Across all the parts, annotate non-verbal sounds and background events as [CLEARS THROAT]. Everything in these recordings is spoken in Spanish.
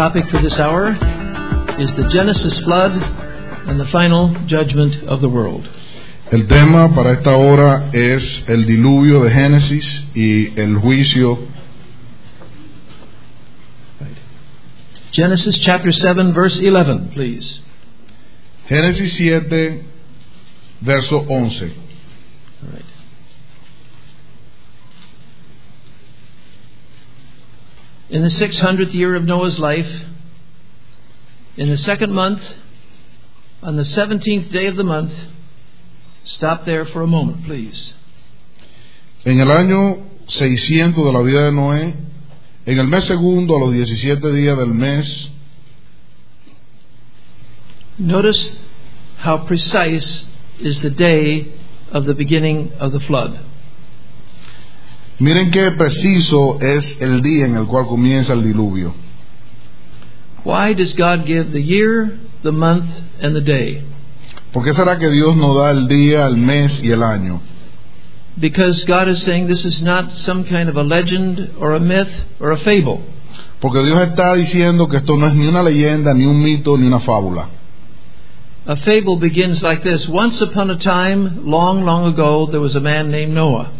topic for this hour is the Genesis flood and the final judgment of the world. El tema para esta hora es el diluvio de Génesis y el juicio. Genesis chapter 7, verse 11, please. Génesis 7, verso 11. All right. In the 600th year of Noah's life, in the second month, on the 17th day of the month, stop there for a moment, please. En el año 600 de la vida de Noé, en el mes segundo, a los 17 días del mes, Notice how precise is the day of the beginning of the flood. Miren qué preciso es el día en el cual comienza el diluvio. Why does God give the year, the month, and the day? ¿Por qué será que Dios nos da el día, el mes y el año? Because God is saying this is not some kind of a legend or a myth or a fable. Porque Dios está diciendo que esto no es ni una leyenda, ni un mito, ni una fábula. A fable begins like this Once upon a time, long, long ago, there was a man named Noah.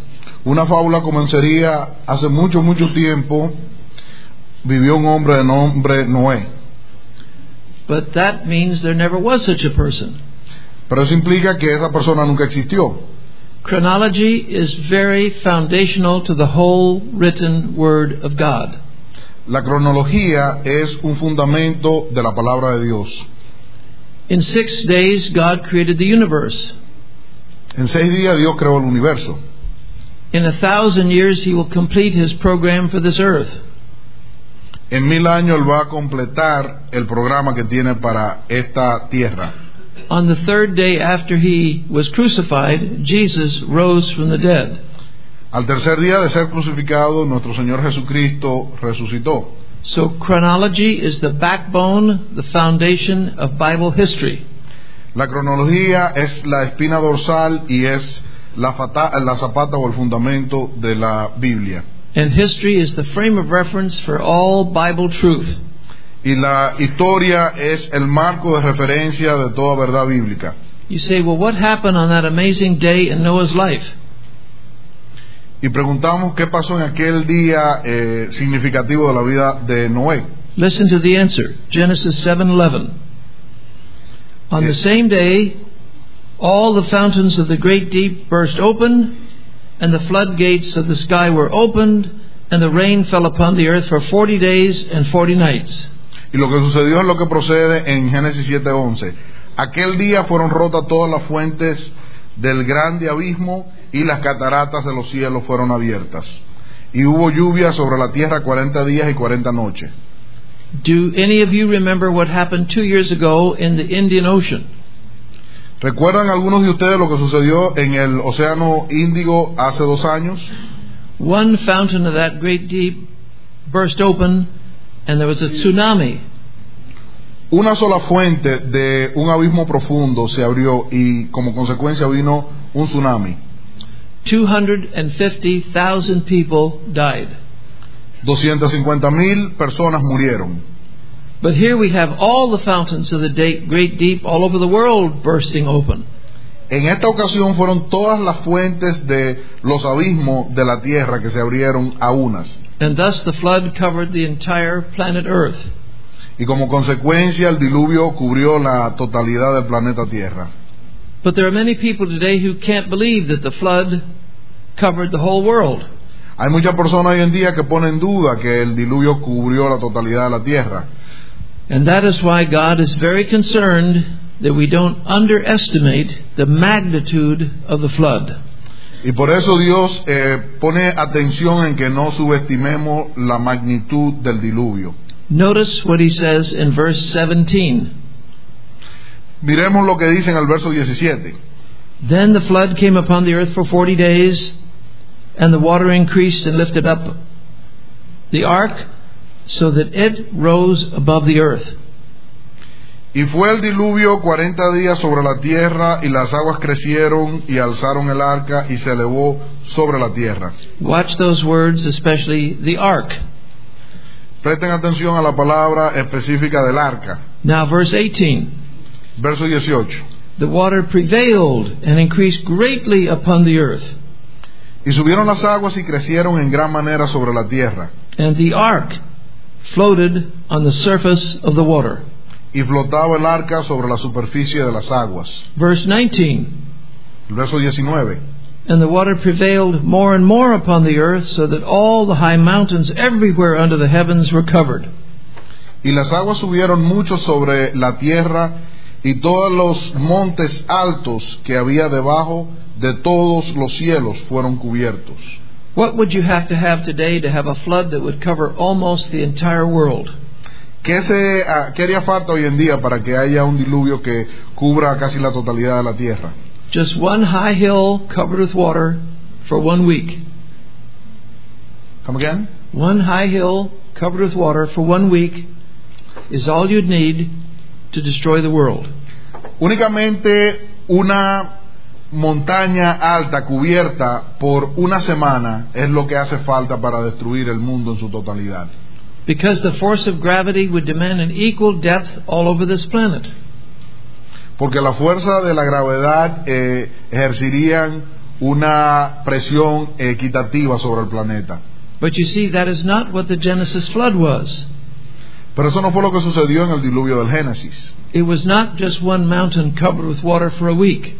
Una fábula comenzaría hace mucho, mucho tiempo. Vivió un hombre de nombre Noé. But that means there never was such a person. Pero eso implica que esa persona nunca existió. Chronology is very foundational to the whole written Word of God. La cronología es un fundamento de la palabra de Dios. In six days, God created the universe. En seis días Dios creó el universo. In a thousand years, He will complete His program for this earth. En mil años Él va a completar el programa que tiene para esta tierra. On the third day after He was crucified, Jesus rose from the dead. Al tercer día de ser crucificado, nuestro Señor Jesucristo resucitó. So, chronology is the backbone, the foundation of Bible history. La cronología es la espina dorsal y es la, fata- la zapata o el fundamento de la Biblia. And history is the frame of reference for all Bible truth. Y la historia es el marco de referencia de toda verdad bíblica. You say, well, what happened on that amazing day in Noah's life? Y preguntamos qué pasó en aquel día eh, significativo de la vida de Noé. Listen to the answer. Genesis 7:11. On the Yes. same day, all the fountains of the great deep burst open, and the floodgates of the sky were opened, and the rain fell upon the earth for 40 days and 40 nights. Y lo que sucedió es lo que procede en Génesis 7:11. Aquel día fueron rotas todas las fuentes del grande abismo y las cataratas de los cielos fueron abiertas. Y hubo lluvia sobre la tierra 40 días y 40 noches. Do any of you remember what happened 2 years ago in the Indian Ocean? ¿Recuerdan algunos de ustedes lo que sucedió en el Océano Índigo hace dos años? One fountain of that great deep burst open, and there was a tsunami. Una sola fuente de un abismo profundo se abrió y como consecuencia vino un tsunami. 250,000 people died. 250 mil personas murieron. But here we have all the fountains of the great deep all over the world bursting open. En esta ocasión fueron todas las fuentes de los abismos de la tierra que se abrieron a unas. And thus the flood covered the entire planet Earth. Y como consecuencia el diluvio cubrió la totalidad del planeta Tierra. But there are many people today who can't believe that the flood covered the whole world. Hay muchas personas hoy en día que ponen duda que el diluvio cubrió la totalidad de la tierra. And that is why God is very concerned that we don't underestimate the magnitude of the flood. Y por eso Dios eh, pone atención en que no subestimemos la magnitud del diluvio. Notice what he says in verse 17. Miremos lo que dice en el verso 17. Then the flood came upon the earth for forty days, and the water increased and lifted up the ark, so that it rose above the earth. Y fue el diluvio cuarenta días sobre la tierra, y las aguas crecieron y alzaron el arca y se elevó sobre la tierra. Watch those words, especially the ark. Presten atención a la palabra específica del arca. Now, verse 18 Verso 18. The water prevailed and increased greatly upon the earth, Y subieron las aguas y crecieron en gran manera sobre la tierra. and the ark floated on the surface of the water. Y flotaba el arca sobre la superficie de las aguas. Verse 19 El verso 19. And the water prevailed more and more upon the earth, so that all the high mountains everywhere under the heavens were covered. Y las aguas subieron mucho sobre la tierra y todos los montes altos que había debajo de todos los cielos fueron cubiertos. What would you have to have today to have a flood that would cover almost the entire world? ¿Qué, se, ah, ¿Qué haría falta hoy en día para que haya un diluvio que cubra casi la totalidad de la tierra? Just one high hill covered with water for one week. Come again? One high hill covered with water for one week is all you'd need to destroy the world. Únicamente una montaña alta cubierta por una semana es lo que hace falta para destruir el mundo en su totalidad. Because the force of gravity would demand an equal depth all over this planet. Porque la fuerza de la gravedad eh, ejercerían una presión equitativa sobre el planeta. But you see, that is not what the Genesis flood was. Pero eso no fue lo que sucedió en el diluvio del Génesis. It was not just one mountain covered with water for a week.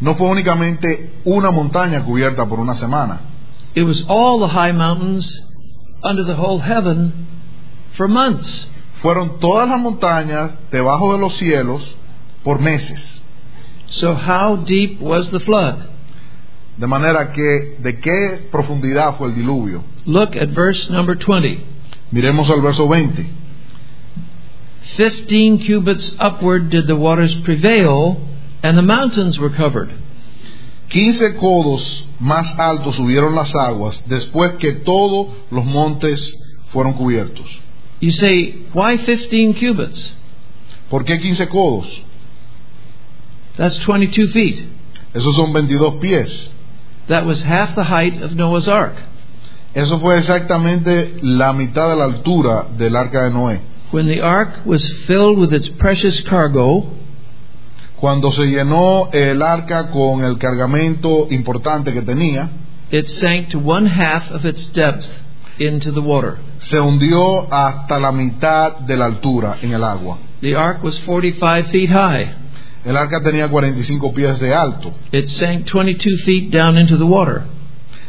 No fue únicamente una montaña cubierta por una semana. It was all the high mountains under the whole heaven for months. Fueron todas las montañas debajo de los cielos por meses. So how deep was the flood? De manera que, ¿de qué profundidad fue el diluvio? Look at verse number 20. Miremos al verso 20. Fifteen cubits upward did the waters prevail, and the mountains were covered. Quince codos más altos subieron las aguas después que todos los montes fueron cubiertos. You say, why 15 cubits? ¿Por qué 15 codos? That's 22 feet. Esos son 22 pies. That was half the height of Noah's Ark. Eso fue exactamente la mitad de la altura del arca de Noé. When the ark was filled with its precious cargo, Cuando se llenó el arca con el cargamento importante que tenía, it sank to one half of its depth into the water. se hundió hasta la mitad de la altura en el agua. The ark was 45 feet high. El arca tenía 45 pies de alto. It sank 22 feet down into the water.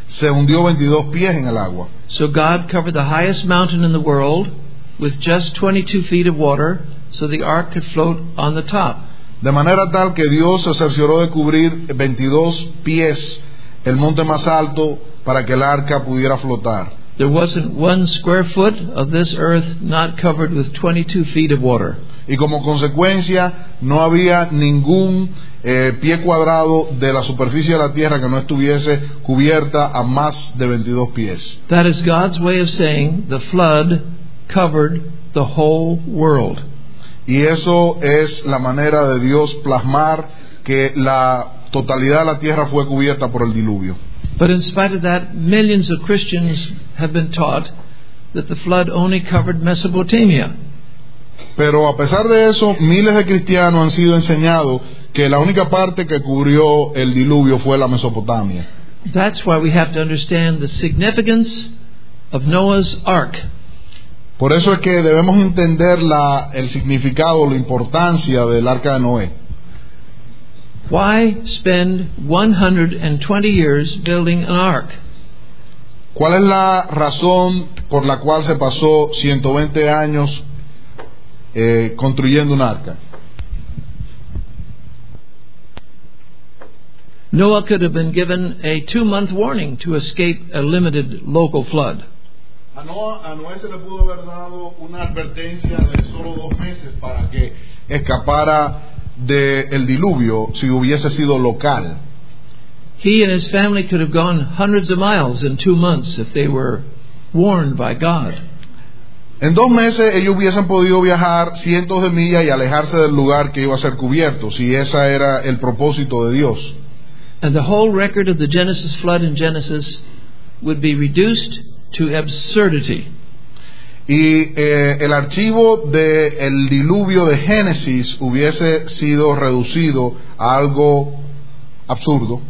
Se hundió 22 pies en el agua. So God covered the highest mountain in the world with just 22 feet of water so the ark could float on the top. De manera tal que Dios se cercioró de cubrir 22 pies el monte más alto para que el arca pudiera flotar. There wasn't one square foot of this earth not covered with 22 feet of water. Y como consecuencia no había ningún eh, pie cuadrado de la superficie de la tierra que no estuviese cubierta a más de 22 pies. That is God's way of saying the flood covered the whole world. Y eso es la manera de Dios plasmar que la totalidad de la tierra fue cubierta por el diluvio. But in spite of that, millions of Christians have been taught that the flood only covered Mesopotamia. Pero a pesar de eso, miles de cristianos han sido enseñados que la única parte que cubrió el diluvio fue la Mesopotamia. That's why we have to understand the significance of Noah's Ark. Por eso es que debemos entender la, el significado, la importancia del arca de Noé. Why spend 120 years building an ark? ¿Cuál es la razón por la cual se pasó 120 años eh, construyendo un arca? Noah could have been given a two month warning to escape a limited local flood. A Noé, a Noé se le pudo haber dado una advertencia de solo dos meses para que escapara del diluvio si hubiese sido local. He and his family could have gone hundreds of miles in two months if they were warned by God. En dos meses ellos hubiesen podido viajar cientos de millas y alejarse del lugar que iba a ser cubierto, si ese era el propósito de Dios. And the whole record of the Genesis flood in Genesis would be reduced to absurdity. y eh, el archivo del diluvio de Génesis hubiese sido reducido a algo absurdo,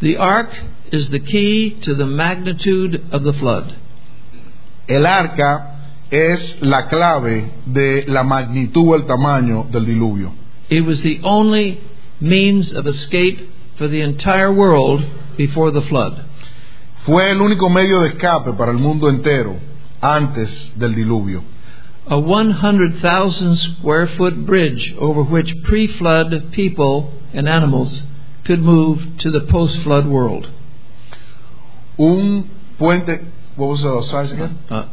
The ark is the key to the magnitude of the flood. el arca es la clave de la magnitud o el tamaño del diluvio. It was the only means of escape for the entire world before the flood. Fue el único medio de escape para el mundo entero antes del diluvio. A 100,000 square foot bridge over which pre flood people and animals could move to the post flood world. Un puente, what was the size again? Uh,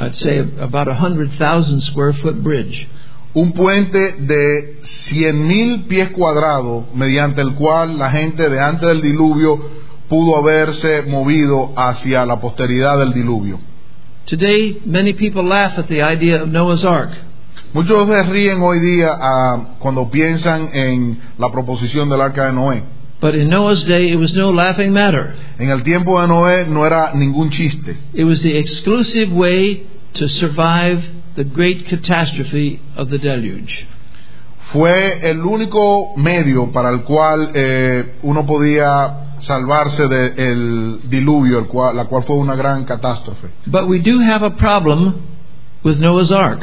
I'd say about a 100,000 square foot bridge. Un puente de 100.000 pies cuadrados mediante el cual la gente de antes del diluvio pudo haberse movido hacia la posteridad del diluvio. Today, many people laugh at the idea of Noah's Ark. Muchos se ríen hoy día ah, cuando piensan en la proposición del arca de Noé. But in Noah's day, it was no laughing matter. En el tiempo de Noé no era ningún chiste. It was the exclusive way to survive the great catastrophe of the deluge. Fue el único medio para el cual eh, uno podía salvarse del diluvio, el cual- la cual fue una gran catástrofe. But we do have a problem with Noah's Ark.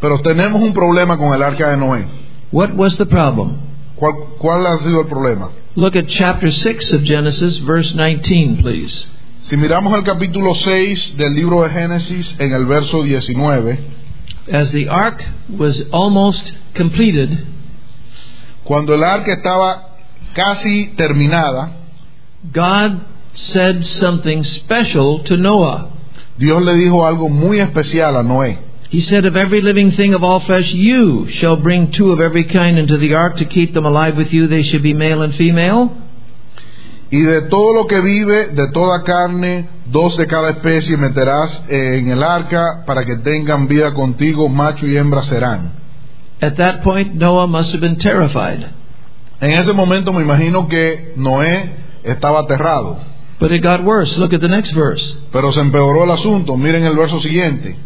Pero tenemos un problema con el arca de Noé. What was the problem? ¿Cuál, cuál ha sido el problema? Look at chapter 6 of Genesis, verse 19, please. Si miramos el capítulo 6 del libro de Génesis en el verso 19, As the ark was almost completed, cuando el arca estaba casi terminada, God said something special to Noah. Dios le dijo algo muy especial a Noé. He said, Of every living thing of all flesh, you shall bring two of every kind into the ark to keep them alive with you. They should be male and female. Y de todo lo que vive, de toda carne, dos de cada especie meterás en el arca para que tengan vida contigo, macho y hembra serán. At that point, Noah must have been terrified. En ese momento me imagino que Noé estaba aterrado, But it got worse. Look at the next verse. pero se empeoró el asunto. Miren el verso siguiente.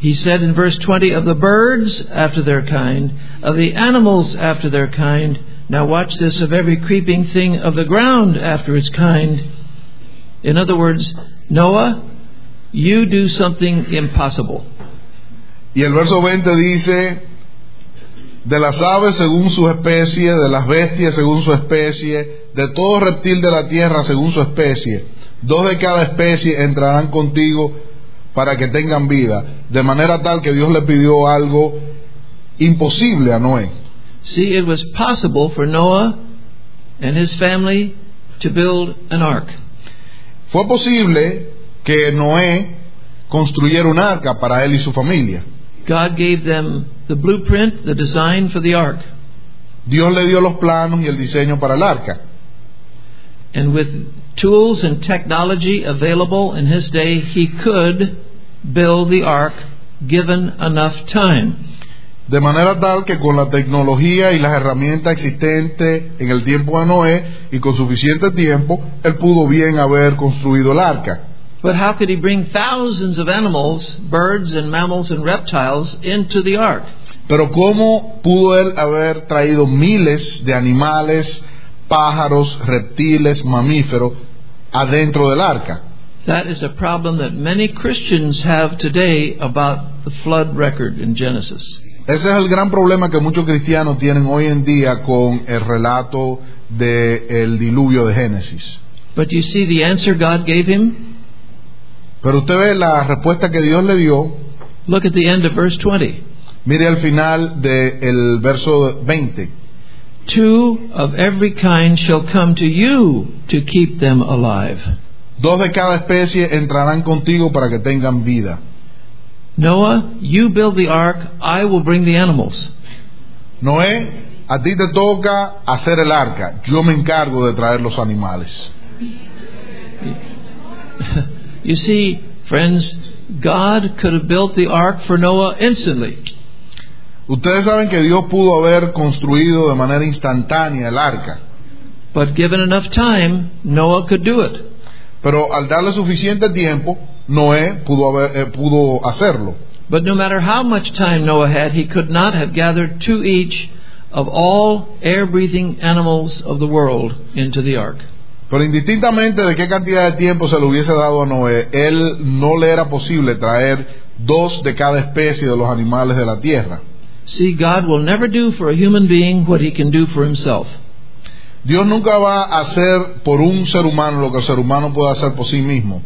He said in verse 20, Of the birds after their kind, of the animals after their kind. Now watch this, of every creeping thing of the ground after its kind. In other words, Noah, you do something impossible. Y el verso 20 dice, de las aves según su especie, de las bestias según su especie, de todo reptil de la tierra según su especie, dos de cada especie entrarán contigo para que tengan vida, de manera tal que Dios le pidió algo imposible a Noé. See, it was possible for Noah and his family to build an ark. Fue posible que Noé construyera un arca para él y su familia. God gave them the blueprint, the design for the ark. Dios le dio los planos y el diseño para el arca. And with tools and technology available in his day, he could build the ark given enough time. De manera tal que con la tecnología y las herramientas existentes en el tiempo de Noé y con suficiente tiempo, él pudo bien haber construido el arca. But how could he bring thousands of animals, birds and mammals and reptiles into the ark? Pero ¿cómo pudo él haber traído miles de animales, pájaros, reptiles, mamíferos adentro del arca? That is a problem that many Christians have today about the flood record in Genesis. Ese es el gran problema que muchos cristianos tienen hoy en día con el relato del diluvio de Génesis. But you see the answer God gave him? Pero usted ve la respuesta que Dios le dio, Look at the end of verse 20. mire al final del verso 20. Two of every kind shall come to you to keep them alive. Dos de cada especie entrarán contigo para que tengan vida. Noah, you build the ark, I will bring the animals. Noé, a ti te toca hacer el arca, yo me encargo de traer los animales. [LAUGHS] You see, friends, God could have built the ark for Noah instantly. Ustedes saben que Dios pudo haber construido de manera instantánea el arca, But given enough time, Noah could do it. pero al darle suficiente tiempo, Noé pudo, haber, eh, pudo hacerlo. But no matter how much time Noah had, he could not have gathered two each of all air breathing animals of the world into the ark. Pero indistintamente de qué cantidad de tiempo se le hubiese dado a Noé, él no le era posible traer dos de cada especie de los animales de la tierra. See, God will never do for a human being what he can do for himself. Dios nunca va a hacer por un ser humano lo que el ser humano puede hacer por sí mismo.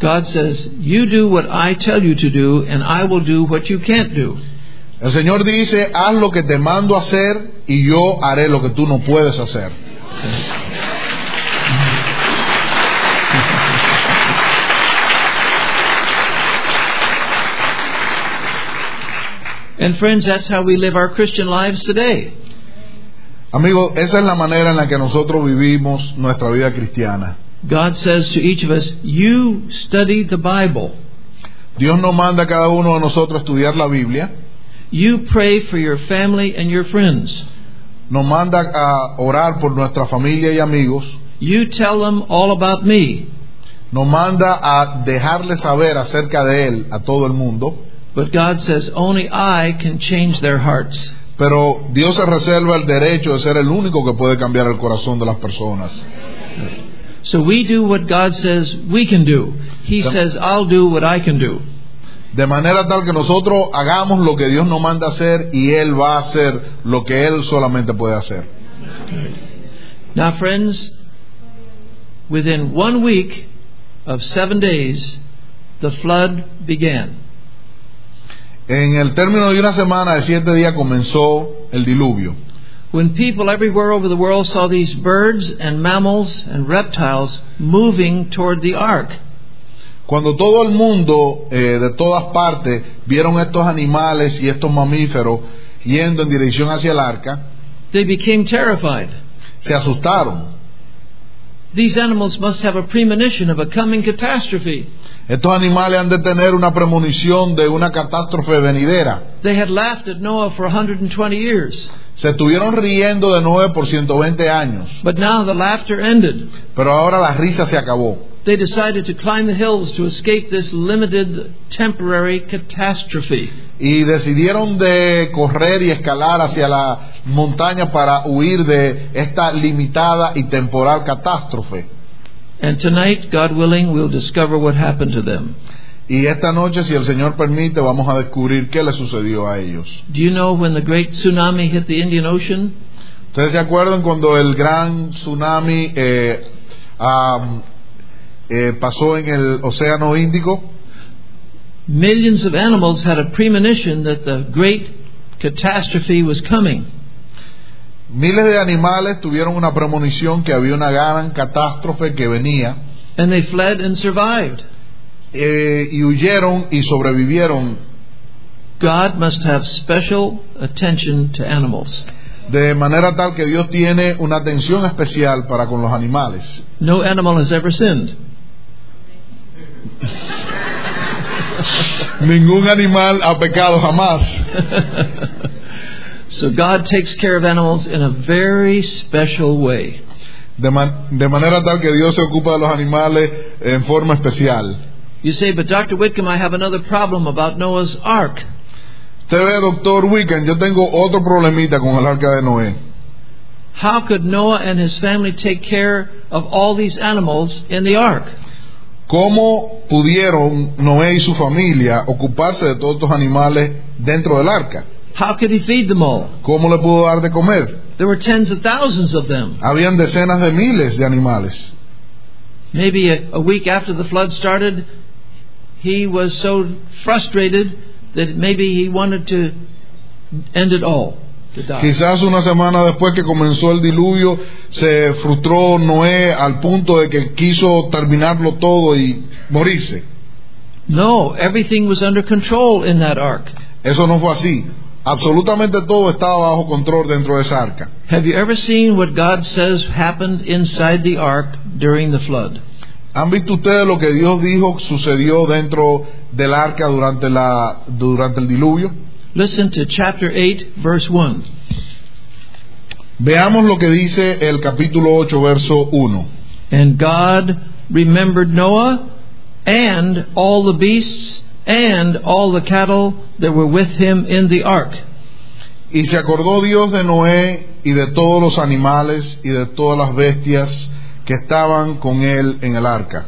God says, You do what I tell you to do, and I will do what you can't do. El Señor dice, haz lo que te mando hacer y yo haré lo que tú no puedes hacer. And friends, that's how we live our Christian lives today. Amigos, esa es la manera en la que nosotros vivimos nuestra vida cristiana. God says to each of us, You study the Bible. Dios nos manda a cada uno de nosotros a estudiar la Biblia, You pray for your family and your friends. nos manda a orar por nuestra familia y amigos, You tell them all about me. nos manda a dejarle saber acerca de Él a todo el mundo, But God says, Only I can change their hearts. pero Dios se reserva el derecho de ser el único que puede cambiar el corazón de las personas. So we do what God says we can do. He says, I'll do what I can do. De manera tal que nosotros hagamos lo que Dios nos manda hacer y Él va a hacer lo que Él solamente puede hacer. Now, friends, within one week of seven days, the flood began. En el término de una semana de siete días comenzó el diluvio. When people everywhere over the world saw these birds and mammals and reptiles moving toward the ark, Cuando todo el mundo eh, de todas partes vieron estos animales y estos mamíferos yendo en dirección hacia el arca, they became terrified. se asustaron. These animals must have a premonition of a coming catastrophe. Estos animales han de tener una premonición de una catástrofe venidera. They had laughed at Noah for 120 years, Se estuvieron riendo de Noé por 120 años, but now the laughter ended. pero ahora la risa se acabó. They decided to climb the hills to escape this limited temporary catastrophe. Y decidieron de correr y escalar hacia la montaña para huir de esta limitada y temporal catástrofe. And tonight, God willing, we'll discover what happened to them. Y esta noche, si el Señor permite, vamos a descubrir qué le sucedió a ellos. Do you know when the great tsunami hit the Indian Ocean? ¿Ustedes se acuerdan cuando el gran tsunami eh, am, eh, pasó en el Océano Índico? Millions of animals had a premonition that the great catastrophe was coming. Miles de animales tuvieron una premonición que había una gran catástrofe que venía And they fled and survived. eh, y huyeron y sobrevivieron. God must have special attention to animals. De manera tal que Dios tiene una atención especial para con los animales. No animal has ever sinned. Ningún animal ha pecado jamás. [LAUGHS] So God takes care of animals in a very special way. De, man- de manera tal que Dios se ocupa de los animales en forma especial. You say, but Dr. Whitcomb, I have another problem about Noah's ark. Usted ve, doctor yo tengo otro problemita con el arca de Noé. How could Noah and his family take care of all these animals in the ark? ¿Cómo pudieron Noé y su familia ocuparse de todos estos animales dentro del arca? How could he feed them all? ¿Cómo le pudo dar de comer? There were tens of thousands of them. Habían decenas de miles de animales. Maybe a, a week after the flood started, he was so frustrated that maybe he wanted to end it all. Quizás una semana después que comenzó el diluvio, se frustró Noé al punto de que quiso terminarlo todo y morirse. No, everything was under control in that ark. Eso no fue así. Absolutamente todo estaba bajo control dentro de esa arca. Have you ever seen what God says happened inside the ark during the flood? ¿Han visto ustedes lo que Dios dijo sucedió dentro del arca durante, la, durante el diluvio? Listen to chapter 8, verse 1. Veamos lo que dice el capítulo 8, verso 1. And God remembered Noah and all the beasts, and all the cattle that were with him in the ark. Y se acordó Dios de Noé y de todos los animales y de todas las bestias que estaban con él en el arca.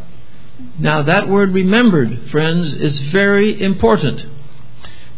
Now, that word remembered, friends, is very important.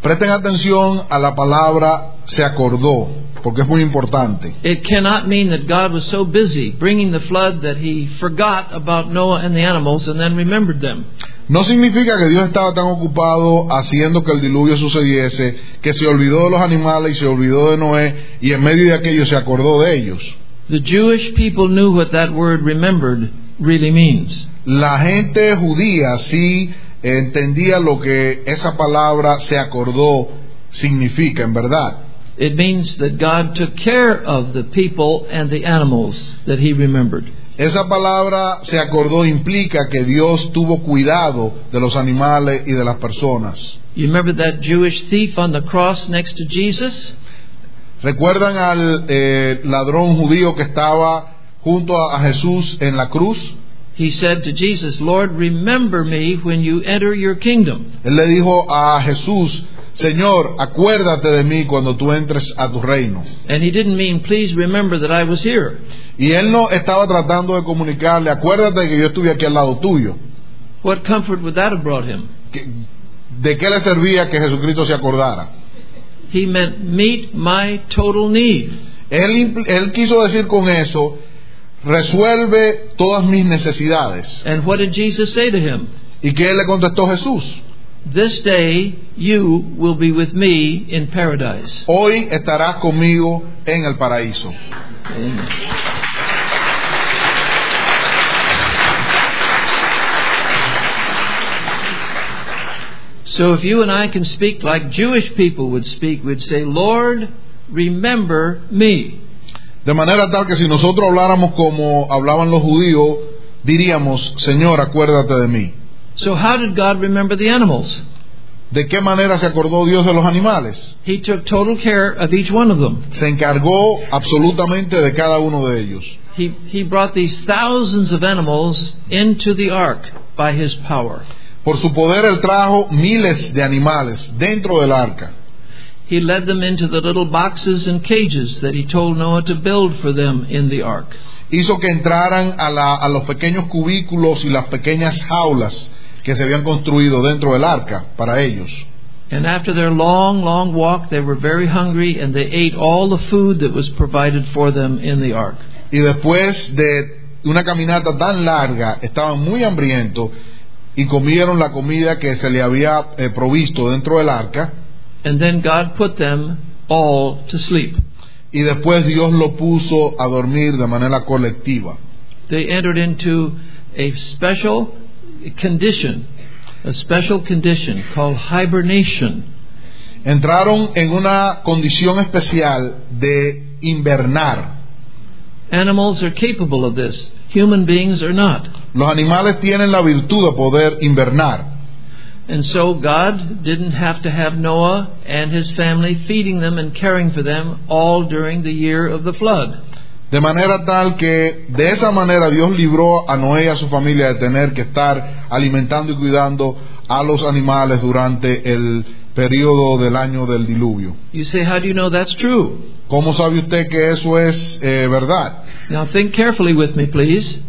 Presten atención a la palabra se acordó, porque es muy importante. It cannot mean that God was so busy bringing the flood that he forgot about Noah and the animals and then remembered them. No significa que Dios estaba tan ocupado haciendo que el diluvio sucediese que se olvidó de los animales y se olvidó de Noé y en medio de aquello se acordó de ellos. The Jewish people knew what that word remembered really means. La gente judía sí entendía lo que esa palabra se acordó significa en verdad. It means that God took care of the people and the animals that he remembered. Esa palabra se acordó implica que Dios tuvo cuidado de los animales y de las personas. You remember that Jewish thief on the cross next to Jesus? ¿Recuerdan al eh, ladrón judío que estaba junto a, a Jesús en la cruz? He said to Jesus, Lord, remember me when you enter your kingdom. Él le dijo a Jesús, Señor, acuérdate de mí cuando tú entres a tu reino. And he didn't mean, please remember that I was here. Y él no estaba tratando de comunicarle, acuérdate que yo estuve aquí al lado tuyo. What comfort would that have brought him? ¿De qué le servía que Jesucristo se acordara? He meant, meet my total need. Él, él quiso decir con eso, resuelve todas mis necesidades. And what did Jesus say to him? ¿Y qué le contestó Jesús? This day you will be with me in paradise. Hoy estarás conmigo en el paraíso. Amen. So if you and I can speak like Jewish people would speak, we'd say, Lord, remember me. De manera tal que si nosotros habláramos como hablaban los judíos, diríamos, Señor, acuérdate de mí. So how did God remember the animals? ¿De qué manera se acordó Dios de los animales? He took total care of each one of them. Se encargó absolutamente de cada uno de ellos. He, he brought these thousands of animals into the ark by his power. Por su poder él trajo miles de animales dentro del arca. He led them into the little boxes and cages that he told Noah to build for them in the ark. Hizo que entraran a, la- a los pequeños cubículos y las pequeñas jaulas que se habían construido dentro del arca para ellos. And after their long, long walk, they were very hungry and they ate all the food that was provided for them in the ark. Y después de una caminata tan larga, estaban muy hambrientos y comieron la comida que se le había eh, provisto dentro del arca. And then God put them all to sleep. Y después Dios lo puso a dormir de manera colectiva. They entered into a special condition, a special condition called hibernation. Entraron en una condición especial de invernar. Animals are capable of this. Human beings are not. Los animales tienen la virtud de poder invernar. And so God didn't have to have Noah and his family feeding them and caring for them all during the year of the flood. De manera tal que de esa manera Dios libró a Noé y a su familia de tener que estar alimentando y cuidando a los animales durante el periodo del año del diluvio. You say, how do you know that's true? ¿Cómo sabe usted que eso es eh, verdad? Now think carefully with me, please.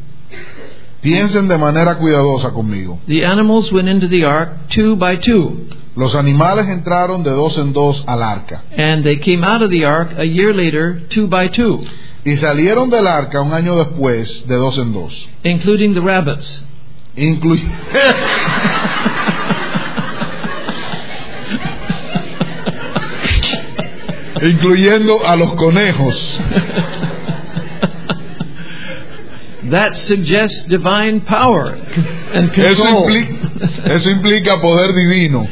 Piensen de manera cuidadosa conmigo. The animals went into the ark two by two, Los animales entraron de dos en dos al arca and they came out of the ark a year later two by two, y salieron del arca un año después de dos en dos. including the rabbits. Inclu- [LAUGHS] incluyendo a los conejos. That suggests divine power and Eso, control. impli- eso implica poder divino.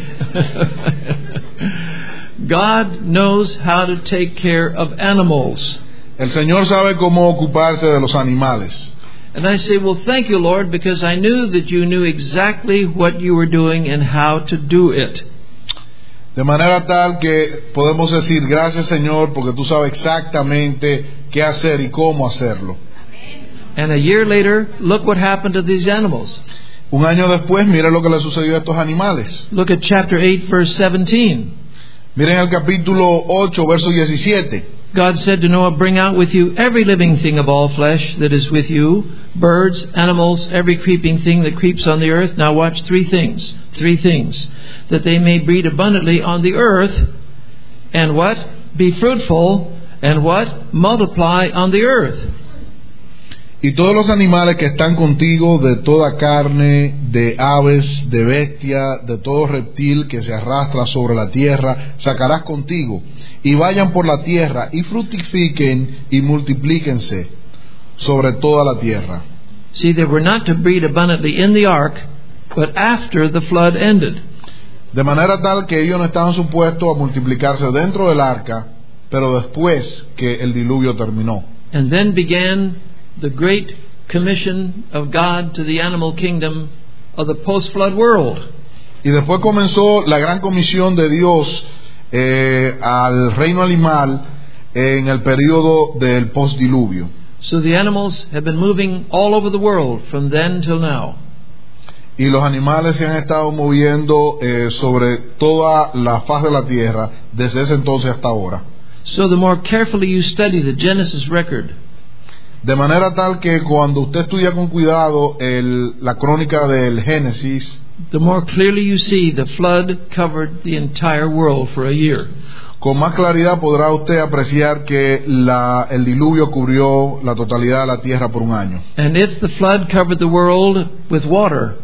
God knows how to take care of animals. El Señor sabe cómo ocuparse de los animales. And I say, Well, thank you, Lord, because I knew that you knew exactly what you were doing and how to do it. De manera tal que podemos decir gracias Señor porque tú sabes exactamente qué hacer y cómo hacerlo. And a year later, look what happened to these animals. Un año después, mire lo que le sucedió a estos animales. Look at chapter 8, verse 17. Miren el capítulo 8, verso 17. God said to Noah, Bring out with you every living thing of all flesh that is with you birds, animals, every creeping thing that creeps on the earth. Now watch three things. Three things. That they may breed abundantly on the earth, and what? Be fruitful, and what? Multiply on the earth. Y todos los animales que están contigo, de toda carne, de aves, de bestia, de todo reptil que se arrastra sobre la tierra, sacarás contigo, y vayan por la tierra, y fructifiquen y multiplíquense sobre toda la tierra. See, they were not to breed abundantly in the ark, but after the flood ended. De manera tal que ellos no estaban supuestos a multiplicarse dentro del arca, pero después que el diluvio terminó. And then began the great commission of God to the animal kingdom of the post flood world. Y después comenzó la gran comisión de Dios eh, al reino animal en el periodo del postdiluvio. So the animals have been moving all over the world from then till now. Y los animales se han estado moviendo eh, sobre toda la faz de la tierra desde ese entonces hasta ahora. So the more carefully you study the Genesis record, De manera tal que cuando usted estudia con cuidado el- la crónica del Génesis, the more clearly you see the flood covered the entire world for a year. con más claridad podrá usted apreciar que la- el diluvio cubrió la totalidad de la tierra por un año. And if the flood covered the world with water,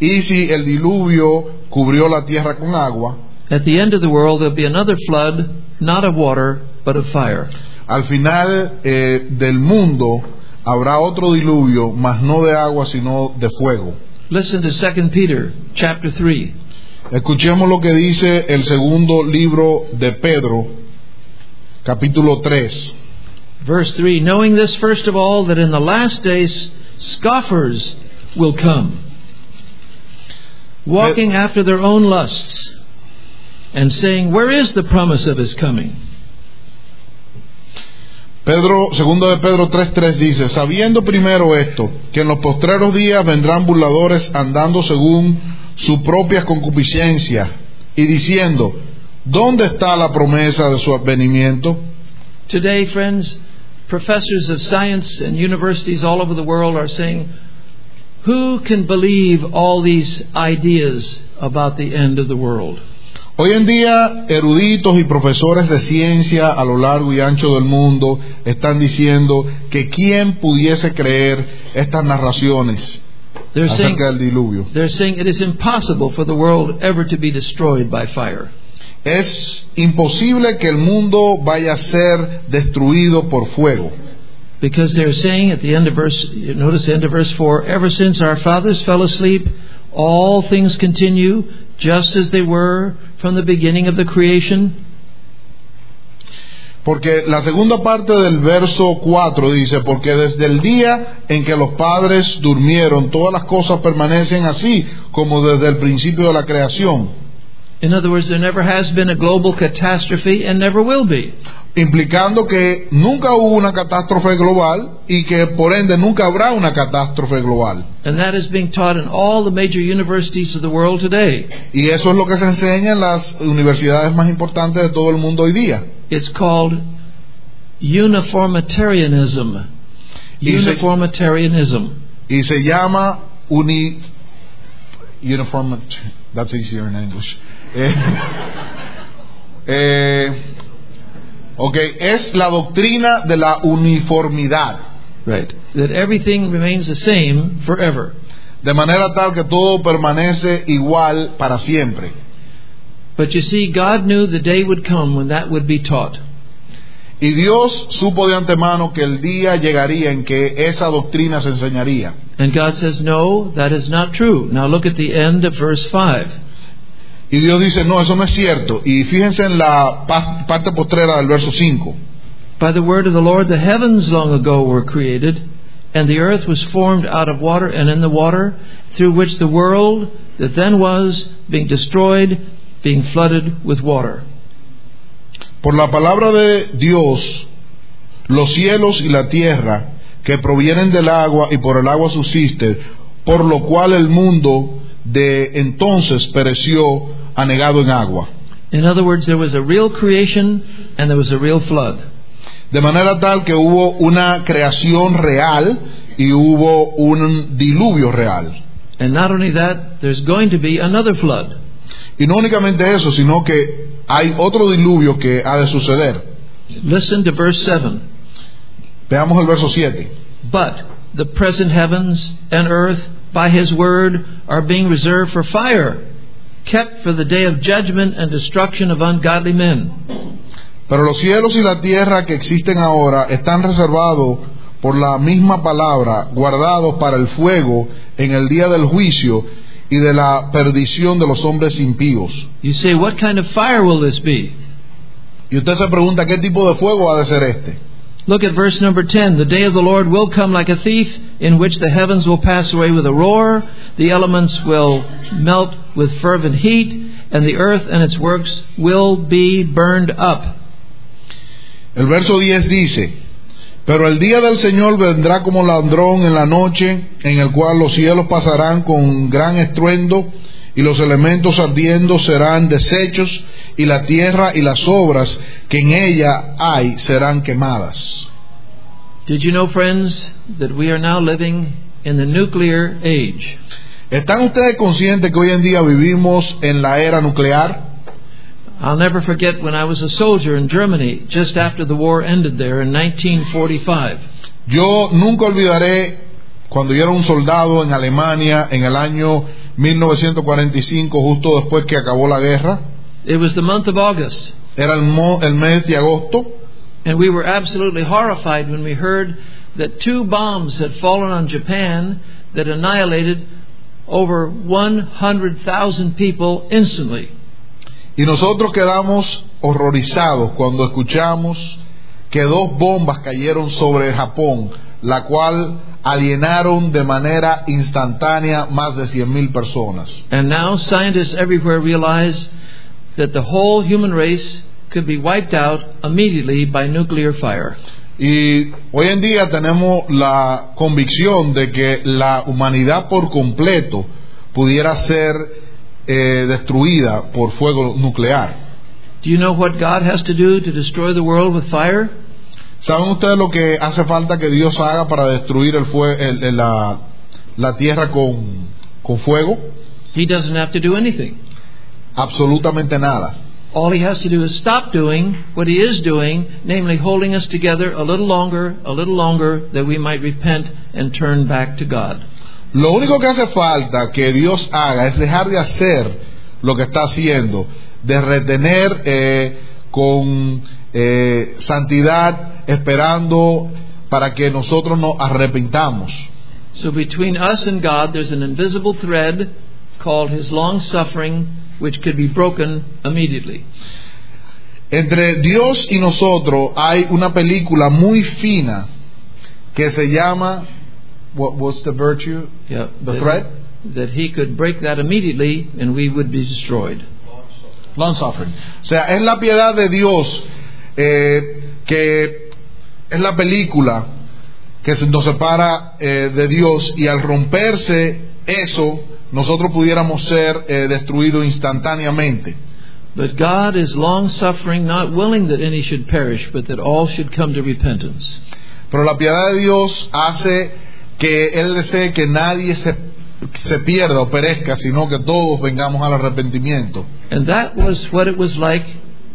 Y si el diluvio cubrió la tierra con agua, at the end of the world there'll be another flood, not of water, but of fire. Al final eh, del mundo habrá otro diluvio, mas no de agua, sino de fuego. Listen to 2 Peter chapter 3. Escuchemos lo que dice el segundo libro de Pedro, capítulo 3. Verse 3 Knowing this, first of all, that in the last days scoffers will come, walking after their own lusts, and saying, Where is the promise of his coming? Pedro, segundo de Pedro 3:3 dice, sabiendo primero esto, que en los postreros días vendrán burladores andando según su propia concupiscencia y diciendo, ¿dónde está la promesa de su advenimiento? Today, friends, professors of science and universities all over the world are saying, Who can believe all these ideas about the end of the world? Hoy en día, eruditos y profesores de ciencia a lo largo y ancho del mundo están diciendo que quién pudiese creer estas narraciones They're saying, acerca del diluvio. they're saying it is impossible for the world ever to be destroyed by fire. Es imposible que el mundo vaya a ser destruido por fuego. Because they're saying at the end of verse, notice the end of verse 4, ever since our fathers fell asleep, all things continue just as they were from the beginning of the creation. Porque la segunda parte del verso 4 dice, porque desde el día en que los padres durmieron, todas las cosas permanecen así como desde el principio de la creación. In other words, there never has been a global catastrophe and never will be. Implicando que nunca hubo una catástrofe global y que por ende nunca habrá una catástrofe global. And that is being taught in all the major universities of the world today. Y eso es lo que se enseña en las universidades más importantes de todo el mundo hoy día. It's called uniformitarianism. Y se- Uniformitarianism. Y se llama uni uniform that's easier in English. Eh, eh, ok, es la doctrina de la uniformidad, Right. That everything remains the same forever. de manera tal que todo permanece igual para siempre. But you see, God knew the day would come when that would be taught. Y Dios supo de antemano que el día llegaría en que esa doctrina se enseñaría. And God says, No, that is not true. Now look at the end of verse 5. Y Dios dice, no, eso no es cierto. Y fíjense en la pa- parte postrera del verso 5. By the word of the Lord, the heavens long ago were created, and the earth was formed out of water and in the water, through which the world that then was, being destroyed, being flooded with water. Por la palabra de Dios, los cielos y la tierra, que provienen del agua y por el agua subsisten, por lo cual el mundo de entonces pereció anegado en agua. In other words, there was a real creation and there was a real flood. De manera tal que hubo una creación real y hubo un diluvio real. And not only that, there's going to be another flood. Y no únicamente eso, sino que hay otro diluvio que ha de suceder. Listen to verse 7. Veamos el verso 7. But the present heavens and earth by his word are being reserved for fire, kept for the day of judgment and destruction of ungodly men. Pero los cielos y la tierra que existen ahora están reservados por la misma palabra, guardados para el fuego en el día del juicio y de la perdición de los hombres impíos. You say, what kind of fire will this be? Y usted se pregunta qué tipo de fuego ha de ser este. Look at verse number 10. The day of the Lord will come like a thief, in which the heavens will pass away with a roar, the elements will melt with fervent heat, and the earth and its works will be burned up. El verso 10 dice, pero el día del Señor vendrá como ladrón en la noche, en el cual los cielos pasarán con gran estruendo, y los elementos ardiendo serán deshechos, y la tierra y las obras que en ella hay serán quemadas. Did you know, friends, that we are now living in the nuclear age? ¿Están ustedes conscientes que hoy en día vivimos en la era nuclear? I'll never forget when I was a soldier in Germany just after the war ended there in 1945. Yo nunca olvidaré cuando yo era un soldado en Alemania en el año 1945, justo después que acabó la guerra. It was the month of August, Era el, mo- el mes de agosto and we were absolutely horrified when we heard that two bombs had fallen on Japan that annihilated over 100,000 people instantly. y nosotros quedamos horrorizados cuando escuchamos que dos bombas cayeron sobre Japón, la cual alienaron de manera instantánea más de 100.000 personas. And now scientists everywhere realize that the whole human race could be wiped out immediately by nuclear fire. Y hoy en día tenemos la convicción de que la humanidad por completo pudiera ser eh, destruida por fuego nuclear. Do you know what God has to do to destroy the world with fire? ¿Saben ustedes lo que hace falta que Dios haga para destruir el fue- el- el- la, la tierra con, con fuego? He doesn't have to do anything. Absolutamente nada. All he has to do is stop doing what he is doing, namely holding us together a little longer, a little longer, that we might repent and turn back to God. Lo único que hace falta que Dios haga es dejar de hacer lo que está haciendo, de retener eh, con eh, santidad, esperando para que nosotros nos arrepintamos. So between us and God, there's an invisible thread called his long suffering, which could be broken immediately. Entre Dios y nosotros hay una película muy fina que se llama what, What's the virtue? Yeah, The that, thread? that he could break that immediately and we would be destroyed. Long suffering. O sea, es la piedad de Dios eh, que es la película que nos separa eh, de Dios y al romperse eso nosotros pudiéramos ser eh, destruidos instantáneamente. But God is long suffering, not willing that any should perish, but that all should come to repentance. Pero la piedad de Dios hace que Él desee que nadie se, se pierda o perezca, sino que todos vengamos al arrepentimiento. And that was what it was like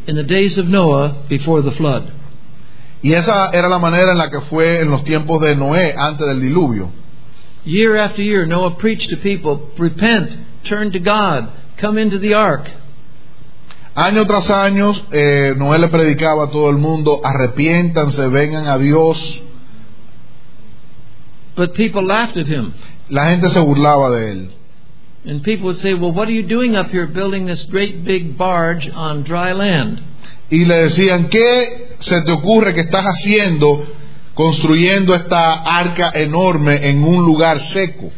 in the days of Noah before the flood. Y esa era la manera en la que fue en los tiempos de Noé antes del diluvio. Year after year, Noah preached to people, repent, turn to God, come into the ark. Año tras año, eh, Noé le predicaba a todo el mundo, arrepiéntanse, vengan a Dios. But people laughed at him. La gente se burlaba de él. And people would say, Well, what are you doing up here building this great big barge on dry land? Y le decían, ¿qué se te ocurre que estás haciendo construyendo esta arca enorme en un lugar seco?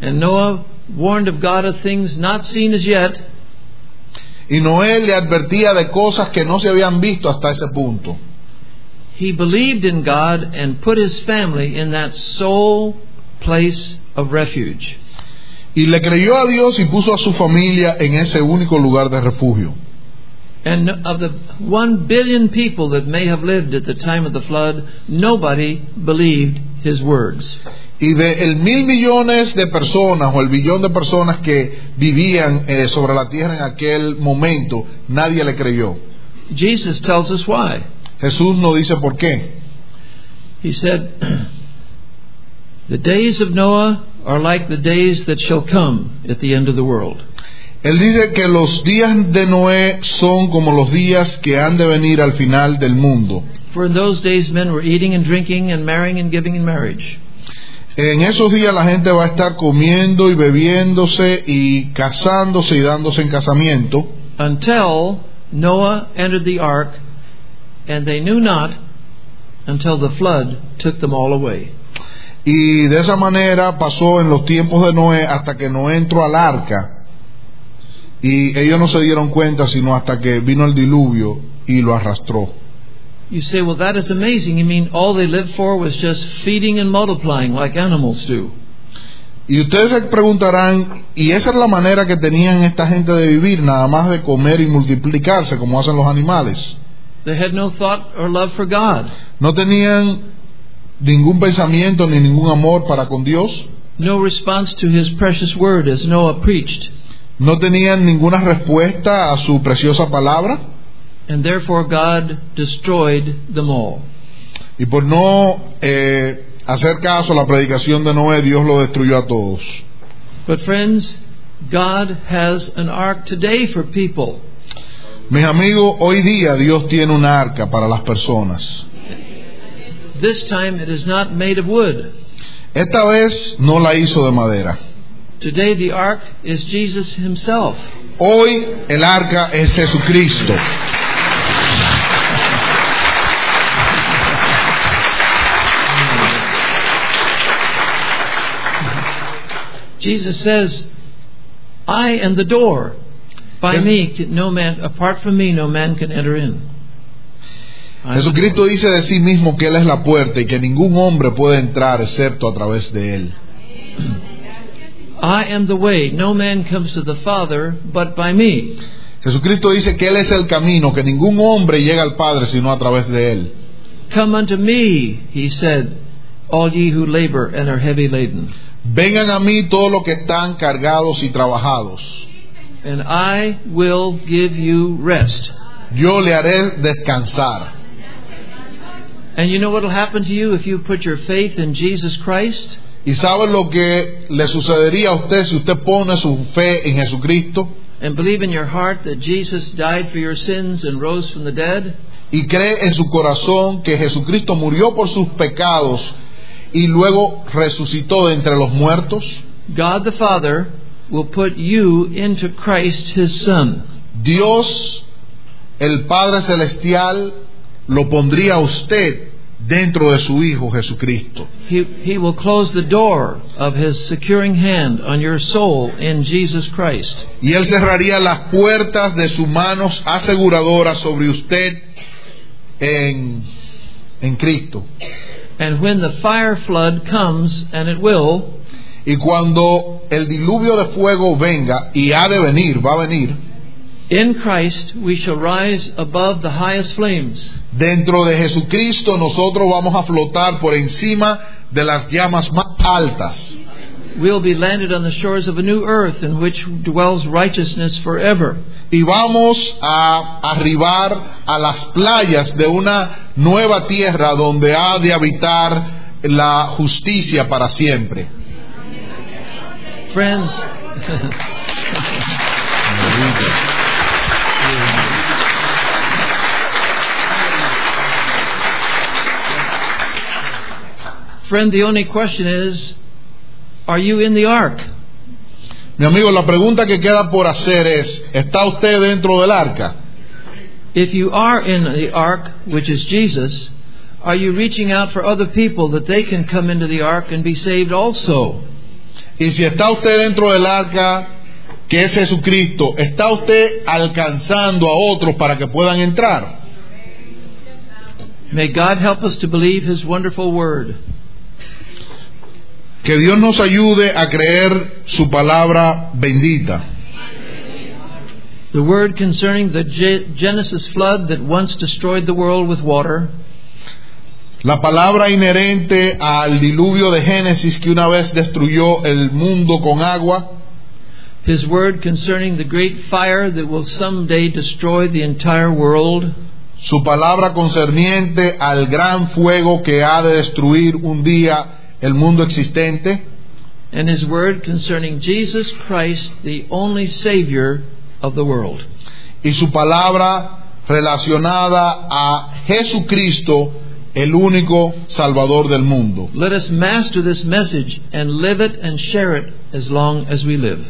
And Noah warned of God of things not seen as yet, Y Noé le advertía de cosas que no se habían visto hasta ese punto. he believed in God and put his family in that sole place of refuge. Y le creyó a Dios y puso a su familia en ese único lugar de refugio. And of the one billion people that may have lived at the time of the flood, nobody believed his words. Y de el mil millones de personas o el billón de personas que vivían eh, sobre la tierra en aquel momento, nadie le creyó. Jesus tells us why. Jesús no dice por qué. He said, The days of Noah are like the days that shall come at the end of the world. Él dice que los días de Noé son como los días que han de venir al final del mundo. For in those days men were eating and drinking and marrying and giving in marriage. En esos días la gente va a estar comiendo y bebiéndose y casándose y dándose en casamiento until Noah entered the ark, and they knew not until the flood took them all away. y de esa manera pasó en los tiempos de Noé hasta que Noé entró al arca y ellos no se dieron cuenta sino hasta que vino el diluvio y lo arrastró. You say, well, that is amazing. You mean all they lived for was just feeding and multiplying like animals do? Y ustedes se preguntarán, ¿y esa es la manera que tenían esta gente de vivir, nada más de comer y multiplicarse como hacen los animales? They had no thought or love for God, No tenían ningún pensamiento ni ningún amor para con Dios, no response to His precious word as Noah preached, no tenían ninguna respuesta a su preciosa palabra and therefore God destroyed them all. y por no eh, hacer caso a la predicación de Noé, Dios lo destruyó a todos. But friends, God has an ark today for people. Mis amigos, hoy día Dios tiene un arca para las personas. This time it is not made of wood. Esta vez no la hizo de madera. Today the ark is Jesus himself. Hoy el arca es Jesucristo. Jesus says, I am the door. By me no man apart from me no man can enter in. Jesucristo dice de sí mismo que Él es la puerta y que ningún hombre puede entrar excepto a través de Él. [CLEARS THROAT] I am the way. No man comes to the Father but by me. Jesucristo dice que Él es el camino, que ningún hombre llega al Padre sino a través de Él. Come unto me, he said, all ye who labor and are heavy laden, Vengan a mí todos los que están cargados y trabajados. and I will give you rest. Yo le haré descansar. And you know what will happen to you if you put your faith in Jesus Christ? ¿Y saben lo que le sucedería a usted si usted pone su fe en Jesucristo And believe in your heart that Jesus died for your sins and rose from the dead? y cree en su corazón que Jesucristo murió por sus pecados y luego resucitó de entre los muertos? God the Father will put you into Christ his Son. Dios, el Padre Celestial, lo pondría a usted dentro de su Hijo Jesucristo. He, he will close the door of his securing hand on your soul in Jesus Christ. Y Él cerraría las puertas de sus manos aseguradoras sobre usted en, en Cristo. And when the fire flood comes, and it will, Y cuando el diluvio de fuego venga, y ha de venir, va a venir, in Christ we shall rise above the highest flames. dentro de Jesucristo nosotros vamos a flotar por encima de las llamas más altas. We'll be landed on the shores of a new earth in which dwells righteousness forever. Y vamos a arribar a las playas de una nueva tierra donde ha de habitar la justicia para siempre. Friends, [LAUGHS] friend, the only question is are you in the ark? Mi amigo, la pregunta que queda por hacer es, ¿está usted dentro del arca? If you are in the ark, which is Jesus, are you reaching out for other people that they can come into the ark and be saved also? Y si está usted dentro del arca, que es Jesucristo, ¿está usted alcanzando a otros para que puedan entrar? May God help us to believe His wonderful word. Que Dios nos ayude a creer su palabra bendita. The word concerning the Ge- Genesis flood that once destroyed the world with water La palabra inherente al diluvio de Génesis que una vez destruyó el mundo con agua. His word concerning the great fire that will someday destroy the entire world. Su palabra concerniente al gran fuego que ha de destruir un día el mundo existente. And his word concerning Jesus Christ, the only Savior of the world. Y su palabra relacionada a Jesucristo, el único Salvador del mundo. Let us master this message and live it and share it as long as we live.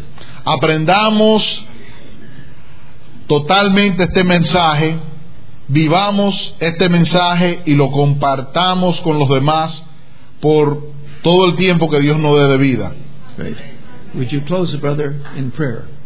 Aprendamos totalmente este mensaje, vivamos este mensaje y lo compartamos con los demás por todo el tiempo que Dios nos dé de vida. Great. Would you close brother, in prayer?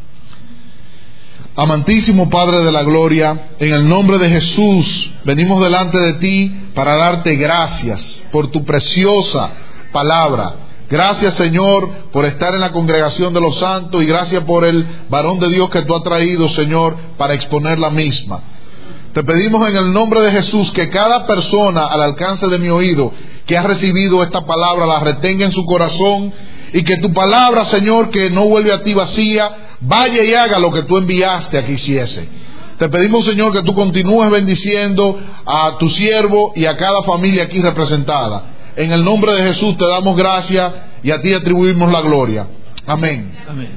Amantísimo Padre de la Gloria, en el nombre de Jesús venimos delante de ti para darte gracias por tu preciosa palabra. Gracias Señor por estar en la congregación de los santos y gracias por el varón de Dios que tú has traído Señor para exponer la misma. Te pedimos en el nombre de Jesús que cada persona al alcance de mi oído que ha recibido esta palabra la retenga en su corazón y que tu palabra, Señor, que no vuelve a ti vacía, vaya y haga lo que tú enviaste a que hiciese. Te pedimos, Señor, que tú continúes bendiciendo a tu siervo y a cada familia aquí representada. En el nombre de Jesús te damos gracias y a ti atribuimos la gloria. Amén. Amen.